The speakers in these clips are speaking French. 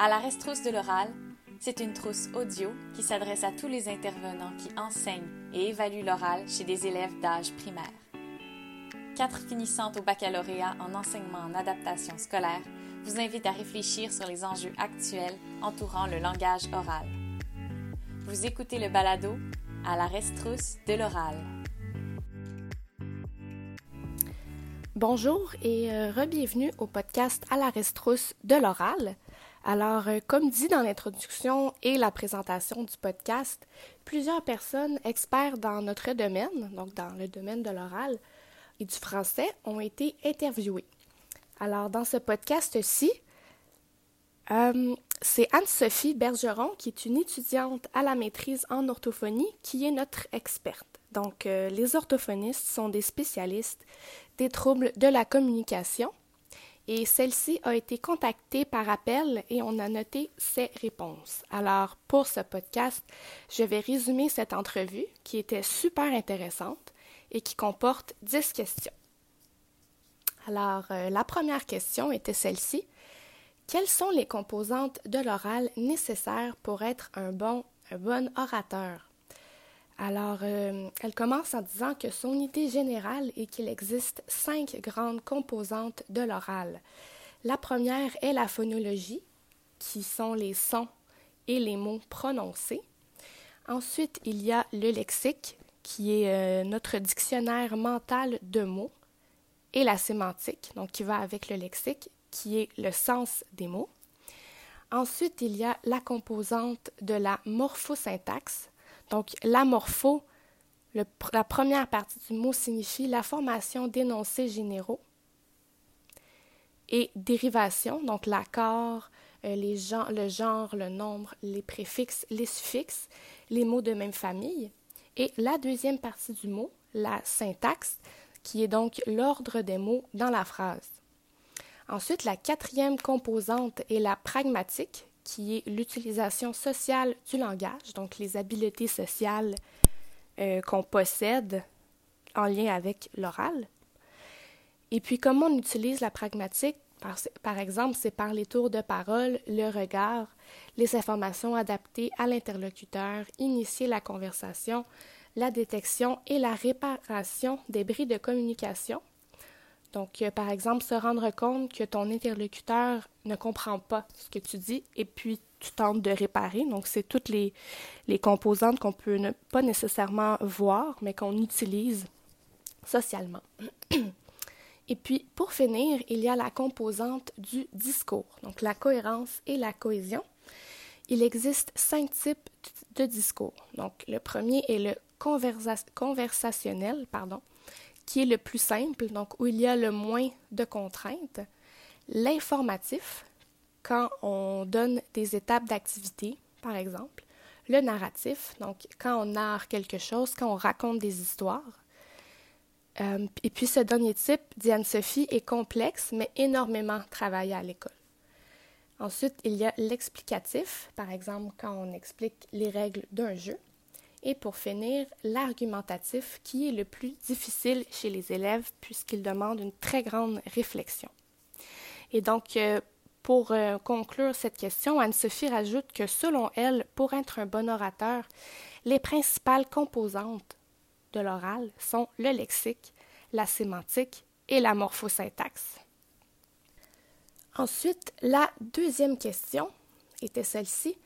À la restrousse de l'oral, c'est une trousse audio qui s'adresse à tous les intervenants qui enseignent et évaluent l'oral chez des élèves d'âge primaire. Quatre finissantes au baccalauréat en enseignement en adaptation scolaire vous invitent à réfléchir sur les enjeux actuels entourant le langage oral. Vous écoutez le balado à la restrousse de l'oral. Bonjour et euh, re-bienvenue au podcast à la restrousse de l'oral. Alors, euh, comme dit dans l'introduction et la présentation du podcast, plusieurs personnes experts dans notre domaine, donc dans le domaine de l'oral et du français, ont été interviewées. Alors, dans ce podcast-ci, euh, c'est Anne-Sophie Bergeron, qui est une étudiante à la maîtrise en orthophonie, qui est notre experte. Donc, euh, les orthophonistes sont des spécialistes des troubles de la communication et celle-ci a été contactée par appel et on a noté ses réponses. Alors, pour ce podcast, je vais résumer cette entrevue qui était super intéressante et qui comporte 10 questions. Alors, euh, la première question était celle-ci. Quelles sont les composantes de l'oral nécessaires pour être un bon, un bon orateur? Alors, euh, elle commence en disant que son idée générale est qu'il existe cinq grandes composantes de l'oral. La première est la phonologie, qui sont les sons et les mots prononcés. Ensuite, il y a le lexique, qui est euh, notre dictionnaire mental de mots, et la sémantique, donc qui va avec le lexique, qui est le sens des mots. Ensuite, il y a la composante de la morphosyntaxe, donc, la morpho, la première partie du mot signifie la formation d'énoncés généraux et dérivation, donc l'accord, euh, le genre, le nombre, les préfixes, les suffixes, les mots de même famille. Et la deuxième partie du mot, la syntaxe, qui est donc l'ordre des mots dans la phrase. Ensuite, la quatrième composante est la pragmatique, qui est l'utilisation sociale du langage, donc les habiletés sociales euh, qu'on possède en lien avec l'oral. Et puis, comment on utilise la pragmatique? Par, par exemple, c'est par les tours de parole, le regard, les informations adaptées à l'interlocuteur, initier la conversation, la détection et la réparation des bris de communication, donc, euh, par exemple, se rendre compte que ton interlocuteur ne comprend pas ce que tu dis et puis tu tentes de réparer. Donc, c'est toutes les, les composantes qu'on peut ne pas nécessairement voir, mais qu'on utilise socialement. et puis, pour finir, il y a la composante du discours, donc la cohérence et la cohésion. Il existe cinq types de discours. Donc, le premier est le conversationnel, pardon, qui est le plus simple, donc où il y a le moins de contraintes. L'informatif, quand on donne des étapes d'activité, par exemple. Le narratif, donc quand on narre quelque chose, quand on raconte des histoires. Euh, et puis ce dernier type, Diane-Sophie, est complexe, mais énormément travaillé à l'école. Ensuite, il y a l'explicatif, par exemple quand on explique les règles d'un jeu. Et pour finir, l'argumentatif, qui est le plus difficile chez les élèves puisqu'il demande une très grande réflexion. Et donc, euh, pour euh, conclure cette question, Anne-Sophie rajoute que selon elle, pour être un bon orateur, les principales composantes de l'oral sont le lexique, la sémantique et la morphosyntaxe. Ensuite, la deuxième question était celle-ci.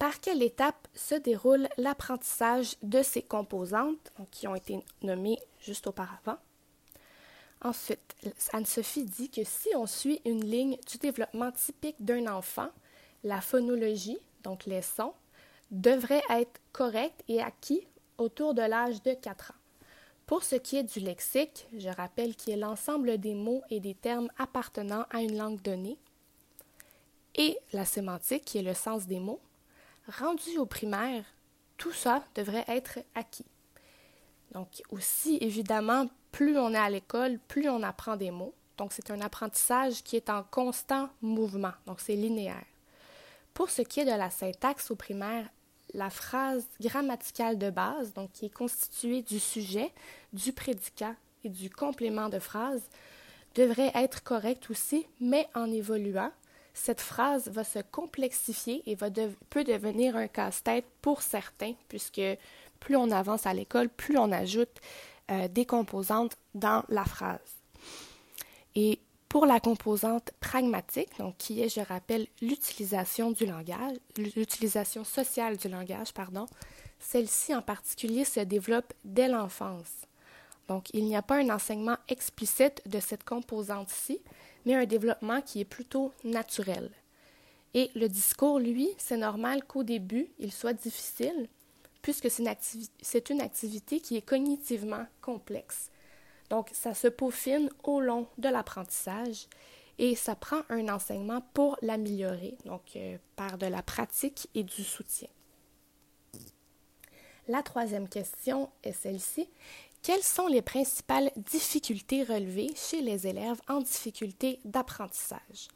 Par quelle étape se déroule l'apprentissage de ces composantes qui ont été nommées juste auparavant? Ensuite, Anne-Sophie dit que si on suit une ligne du développement typique d'un enfant, la phonologie, donc les sons, devrait être correcte et acquis autour de l'âge de 4 ans. Pour ce qui est du lexique, je rappelle qu'il est l'ensemble des mots et des termes appartenant à une langue donnée, et la sémantique, qui est le sens des mots, rendu au primaire, tout ça devrait être acquis. Donc aussi, évidemment, plus on est à l'école, plus on apprend des mots. Donc c'est un apprentissage qui est en constant mouvement, donc c'est linéaire. Pour ce qui est de la syntaxe au primaire, la phrase grammaticale de base, donc qui est constituée du sujet, du prédicat et du complément de phrase, devrait être correcte aussi, mais en évoluant, cette phrase va se complexifier et va peut devenir un casse-tête pour certains, puisque plus on avance à l'école, plus on ajoute euh, des composantes dans la phrase. Et pour la composante pragmatique, donc qui est, je rappelle, l'utilisation du langage, l'utilisation sociale du langage, pardon, celle-ci en particulier se développe dès l'enfance. Donc, il n'y a pas un enseignement explicite de cette composante-ci, mais un développement qui est plutôt naturel. Et le discours, lui, c'est normal qu'au début, il soit difficile, puisque c'est une, activité qui est cognitivement complexe. Donc, ça se peaufine au long de l'apprentissage et ça prend un enseignement pour l'améliorer, donc euh, par de la pratique et du soutien. La troisième question est celle-ci. Quelles sont les principales difficultés relevées chez les élèves en difficulté d'apprentissage?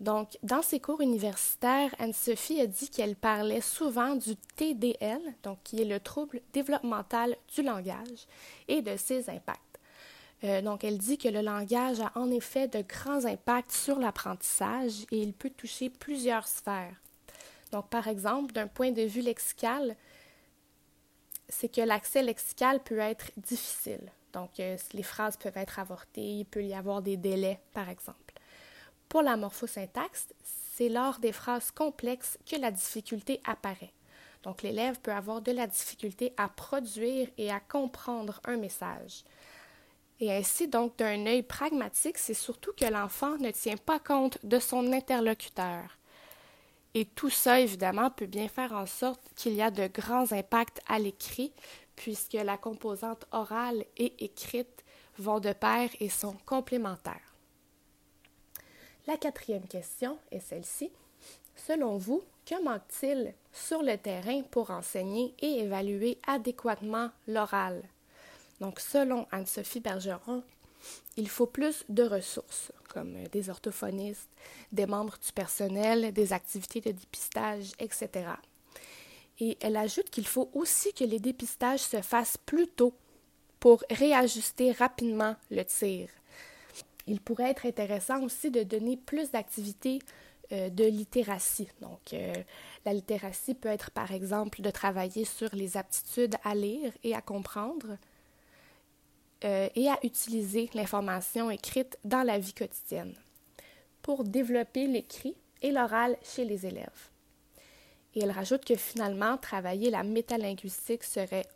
Donc, dans ses cours universitaires, Anne-Sophie a dit qu'elle parlait souvent du TDL, donc qui est le trouble développemental du langage, et de ses impacts. Euh, donc, elle dit que le langage a en effet de grands impacts sur l'apprentissage et il peut toucher plusieurs sphères. Donc, par exemple, d'un point de vue lexical, c'est que l'accès lexical peut être difficile. Donc, euh, les phrases peuvent être avortées, il peut y avoir des délais, par exemple. Pour la morphosyntaxe, c'est lors des phrases complexes que la difficulté apparaît. Donc, l'élève peut avoir de la difficulté à produire et à comprendre un message. Et ainsi, donc, d'un œil pragmatique, c'est surtout que l'enfant ne tient pas compte de son interlocuteur. Et tout ça, évidemment, peut bien faire en sorte qu'il y a de grands impacts à l'écrit, puisque la composante orale et écrite vont de pair et sont complémentaires. La quatrième question est celle-ci. Selon vous, que manque-t-il sur le terrain pour enseigner et évaluer adéquatement l'oral? Donc, selon Anne-Sophie Bergeron, il faut plus de ressources, comme des orthophonistes, des membres du personnel, des activités de dépistage, etc. Et elle ajoute qu'il faut aussi que les dépistages se fassent plus tôt pour réajuster rapidement le tir. Il pourrait être intéressant aussi de donner plus d'activités euh, de littératie. Donc, euh, la littératie peut être, par exemple, de travailler sur les aptitudes à lire et à comprendre euh, et à utiliser l'information écrite dans la vie quotidienne pour développer l'écrit et l'oral chez les élèves. Et elle rajoute que finalement, travailler la métalinguistique serait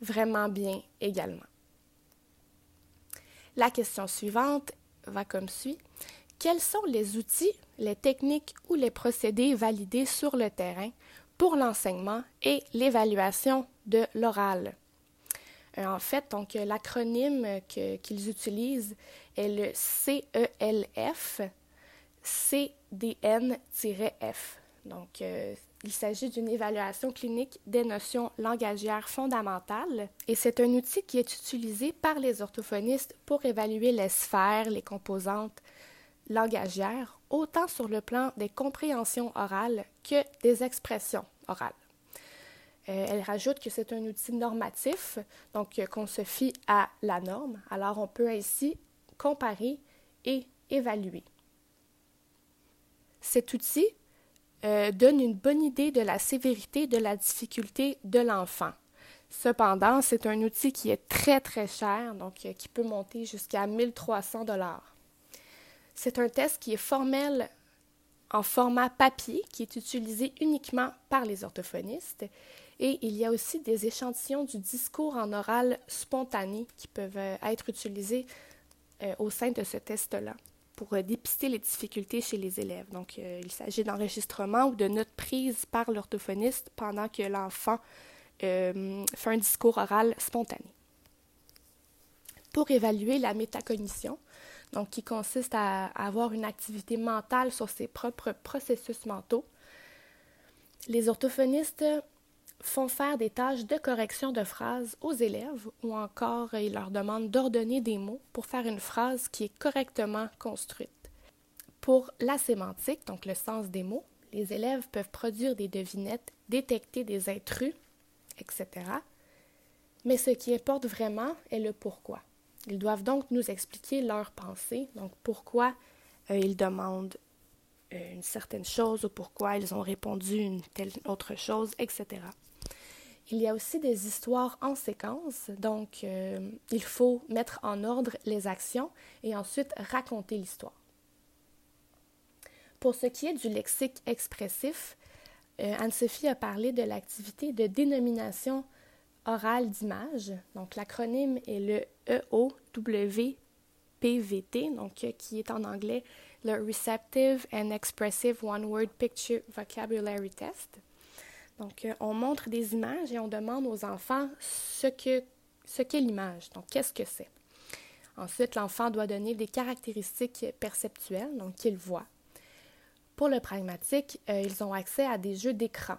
vraiment bien également. La question suivante va comme suit. Quels sont les outils, les techniques ou les procédés validés sur le terrain pour l'enseignement et l'évaluation de l'oral? Euh, en fait, donc l'acronyme qu'ils utilisent est le CELF CDN-F. Donc, euh, il s'agit d'une évaluation clinique des notions langagières fondamentales et c'est un outil qui est utilisé par les orthophonistes pour évaluer les sphères, les composantes langagières, autant sur le plan des compréhensions orales que des expressions orales. Euh, elle rajoute que c'est un outil normatif, donc euh, qu'on se fie à la norme. Alors on peut ainsi comparer et évaluer. Cet outil euh, donne une bonne idée de la sévérité de la difficulté de l'enfant. Cependant, c'est un outil qui est très très cher, donc qui peut monter jusqu'à 1300 dollars. C'est un test qui est formel en format papier, qui est utilisé uniquement par les orthophonistes. Et il y a aussi des échantillons du discours en oral spontané qui peuvent euh, être utilisés au sein de ce test-là pour euh, dépister les difficultés chez les élèves. Donc, euh, il s'agit d'enregistrement ou de notes prises par l'orthophoniste pendant que l'enfant euh, fait un discours oral spontané. Pour évaluer la métacognition, donc qui consiste à avoir une activité mentale sur ses propres processus mentaux, les orthophonistes font faire des tâches de correction de phrases aux élèves ou encore ils leur demandent d'ordonner des mots pour faire une phrase qui est correctement construite. Pour la sémantique, donc le sens des mots, les élèves peuvent produire des devinettes, détecter des intrus, etc. Mais ce qui importe vraiment est le pourquoi. Ils doivent donc nous expliquer leur pensée, donc pourquoi euh, ils demandent euh, une certaine chose ou pourquoi ils ont répondu une telle autre chose, etc. Il y a aussi des histoires en séquence, donc euh, il faut mettre en ordre les actions et ensuite raconter l'histoire. Pour ce qui est du lexique expressif, euh, Anne-Sophie a parlé de l'activité de dénomination orale d'image. Donc l'acronyme est le EOWPVT, donc euh, qui est en anglais le Receptive and Expressive One Word Picture Vocabulary Test. Donc, euh, on montre des images et on demande aux enfants ce qu'est ce qu'est l'image. Donc, qu'est-ce que c'est? Ensuite, l'enfant doit donner des caractéristiques perceptuelles, donc qu'il voit. Pour le pragmatique, euh, ils ont accès à des jeux d'écran.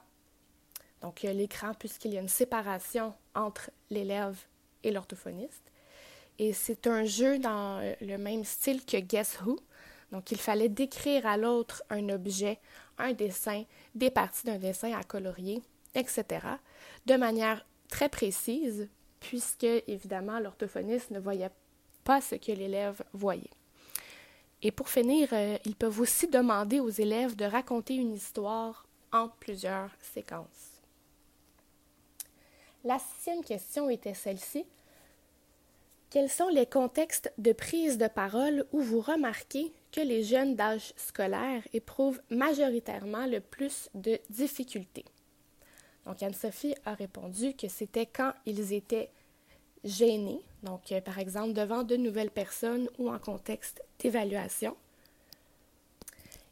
Donc, l'écran, puisqu'il y a une séparation entre l'élève et l'orthophoniste. Et c'est un jeu dans euh, le même style que Guess Who. Donc, il fallait décrire à l'autre un objet, un dessin, des parties d'un dessin à colorier, etc., de manière très précise, puisque, évidemment, l'orthophoniste ne voyait pas ce que l'élève voyait. Et pour finir, euh, ils peuvent aussi demander aux élèves de raconter une histoire en plusieurs séquences. La sixième question était celle-ci. Quels sont les contextes de prise de parole où vous remarquez que les jeunes d'âge scolaire éprouvent majoritairement le plus de difficultés? Donc, Anne-Sophie a répondu que c'était quand ils étaient gênés, donc euh, par exemple devant de nouvelles personnes ou en contexte d'évaluation.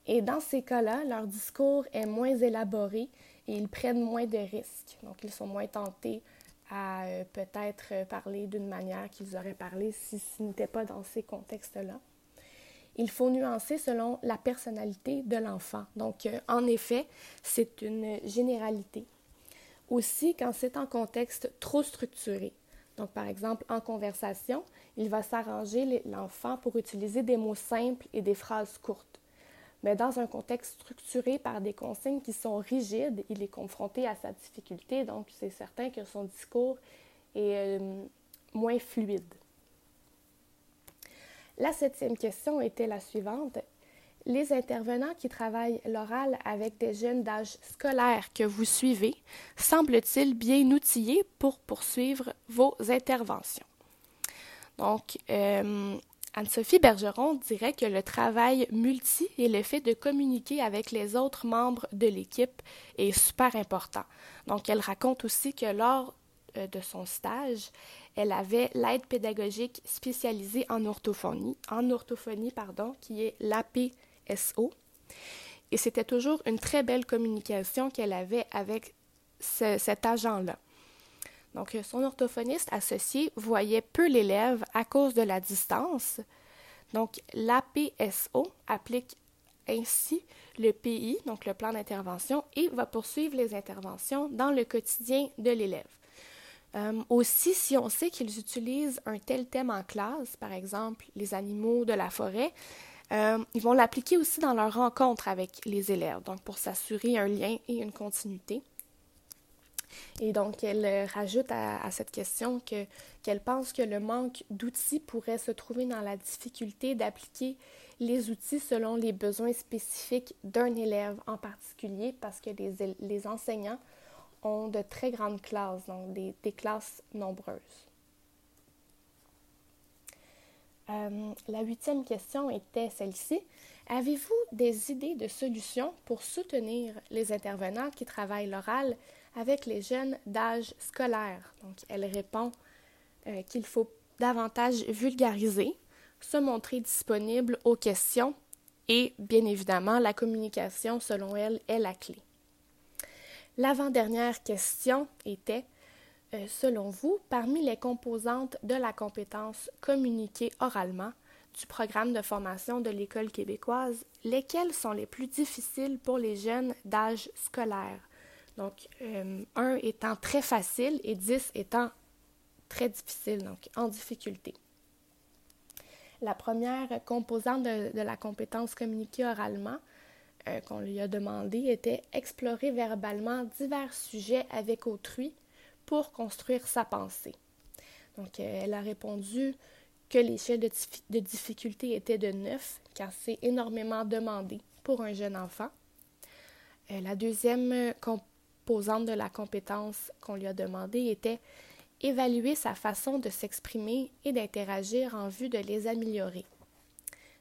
Et dans ces cas-là, leur discours est moins élaboré et ils prennent moins de risques. Donc, ils sont moins tentés à euh, peut-être euh, parler d'une manière qu'ils auraient parlé si ce n'était pas dans ces contextes-là. Il faut nuancer selon la personnalité de l'enfant. Donc, euh, en effet, c'est une généralité. Aussi, quand c'est en contexte trop structuré. Donc, par exemple, en conversation, il va s'arranger l'enfant pour utiliser des mots simples et des phrases courtes mais dans un contexte structuré par des consignes qui sont rigides, il est confronté à sa difficulté, donc c'est certain que son discours est euh, moins fluide. La septième question était la suivante. Les intervenants qui travaillent l'oral avec des jeunes d'âge scolaire que vous suivez semblent-ils bien outillés pour poursuivre vos interventions? Donc, euh, Anne-Sophie Bergeron dirait que le travail multi et le fait de communiquer avec les autres membres de l'équipe est super important. Donc, elle raconte aussi que lors euh, de son stage, elle avait l'aide pédagogique spécialisée en orthophonie, en orthophonie pardon, qui est l'APSO. Et c'était toujours une très belle communication qu'elle avait avec cet agent-là. Donc, son orthophoniste associé voyait peu l'élève à cause de la distance. Donc, l'APSO applique ainsi le PI, donc le plan d'intervention, et va poursuivre les interventions dans le quotidien de l'élève. Euh, aussi, si on sait qu'ils utilisent un tel thème en classe, par exemple les animaux de la forêt, euh, ils vont l'appliquer aussi dans leur rencontre avec les élèves, donc pour s'assurer un lien et une continuité. Et donc, elle euh, rajoute à, cette question que, qu'elle pense que le manque d'outils pourrait se trouver dans la difficulté d'appliquer les outils selon les besoins spécifiques d'un élève en particulier, parce que les, les enseignants ont de très grandes classes, donc des, classes nombreuses. Euh, la huitième question était celle-ci. Avez-vous des idées de solutions pour soutenir les intervenants qui travaillent l'oral avec les jeunes d'âge scolaire. Donc, elle répond euh, qu'il faut davantage vulgariser, se montrer disponible aux questions et, bien évidemment, la communication, selon elle, est la clé. L'avant-dernière question était, euh, selon vous, parmi les composantes de la compétence communiquer oralement du programme de formation de l'École québécoise, lesquelles sont les plus difficiles pour les jeunes d'âge scolaire? Donc, 1 euh, étant très facile et 10 étant très difficile, donc en difficulté. La première composante de, la compétence communiquer oralement euh, qu'on lui a demandé était explorer verbalement divers sujets avec autrui pour construire sa pensée. Donc, euh, elle a répondu que l'échelle de, de difficulté était de 9, car c'est énormément demandé pour un jeune enfant. la deuxième composante de la compétence qu'on lui a demandé était évaluer sa façon de s'exprimer et d'interagir en vue de les améliorer.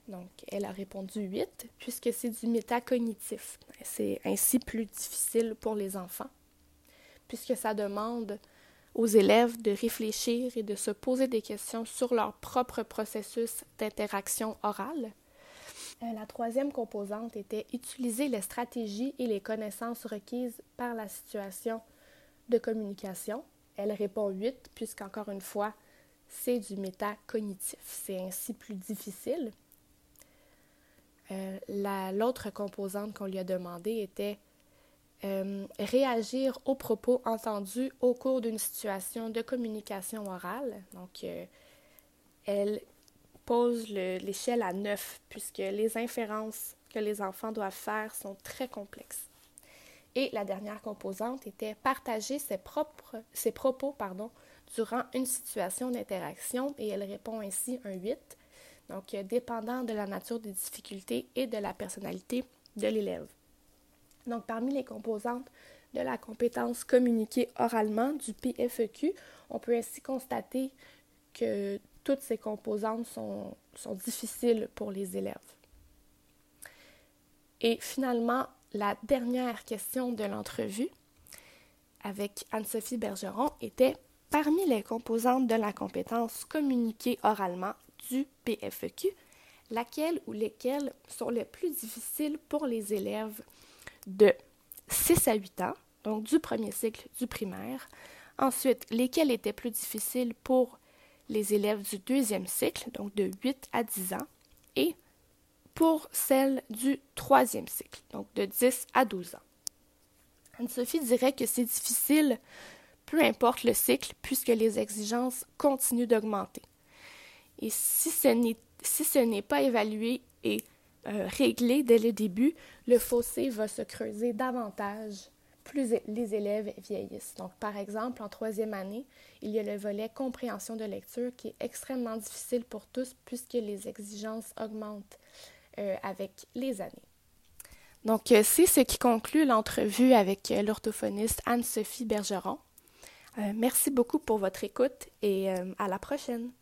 Donc, elle a répondu 8, puisque c'est du métacognitif. C'est ainsi plus difficile pour les enfants, puisque ça demande aux élèves de réfléchir et de se poser des questions sur leur propre processus d'interaction orale. Euh, la troisième composante était utiliser les stratégies et les connaissances requises par la situation de communication. Elle répond 8, puisqu'encore une fois, c'est du métacognitif. C'est ainsi plus difficile. Euh, l'autre composante qu'on lui a demandé était euh, réagir aux propos entendus au cours d'une situation de communication orale. Donc, elle pose l'échelle à 9, puisque les inférences que les enfants doivent faire sont très complexes. Et la dernière composante était partager ses, propres, ses propos pardon, durant une situation d'interaction, et elle répond ainsi un 8 donc dépendant de la nature des difficultés et de la personnalité de l'élève. Donc parmi les composantes de la compétence communiquée oralement du PFEQ, on peut ainsi constater que toutes ces composantes sont, difficiles pour les élèves. Et finalement, la dernière question de l'entrevue avec Anne-Sophie Bergeron était Parmi les composantes de la compétence communiquée oralement, du PFEQ, laquelle ou lesquelles sont les plus difficiles pour les élèves de 6 à 8 ans, donc du premier cycle du primaire? Ensuite, lesquelles étaient plus difficiles pour les élèves du deuxième cycle, donc de 8 à 10 ans, et pour celles du troisième cycle, donc de 10 à 12 ans. Anne-Sophie dirait que c'est difficile, peu importe le cycle, puisque les exigences continuent d'augmenter. Et si ce n'est pas évalué et euh, réglé dès le début, le fossé va se creuser davantage plus les élèves vieillissent. Donc, par exemple, en troisième année, il y a le volet compréhension de lecture qui est extrêmement difficile pour tous puisque les exigences augmentent euh, avec les années. Donc, euh, c'est ce qui conclut l'entrevue avec l'orthophoniste Anne-Sophie Bergeron. merci beaucoup pour votre écoute et à la prochaine.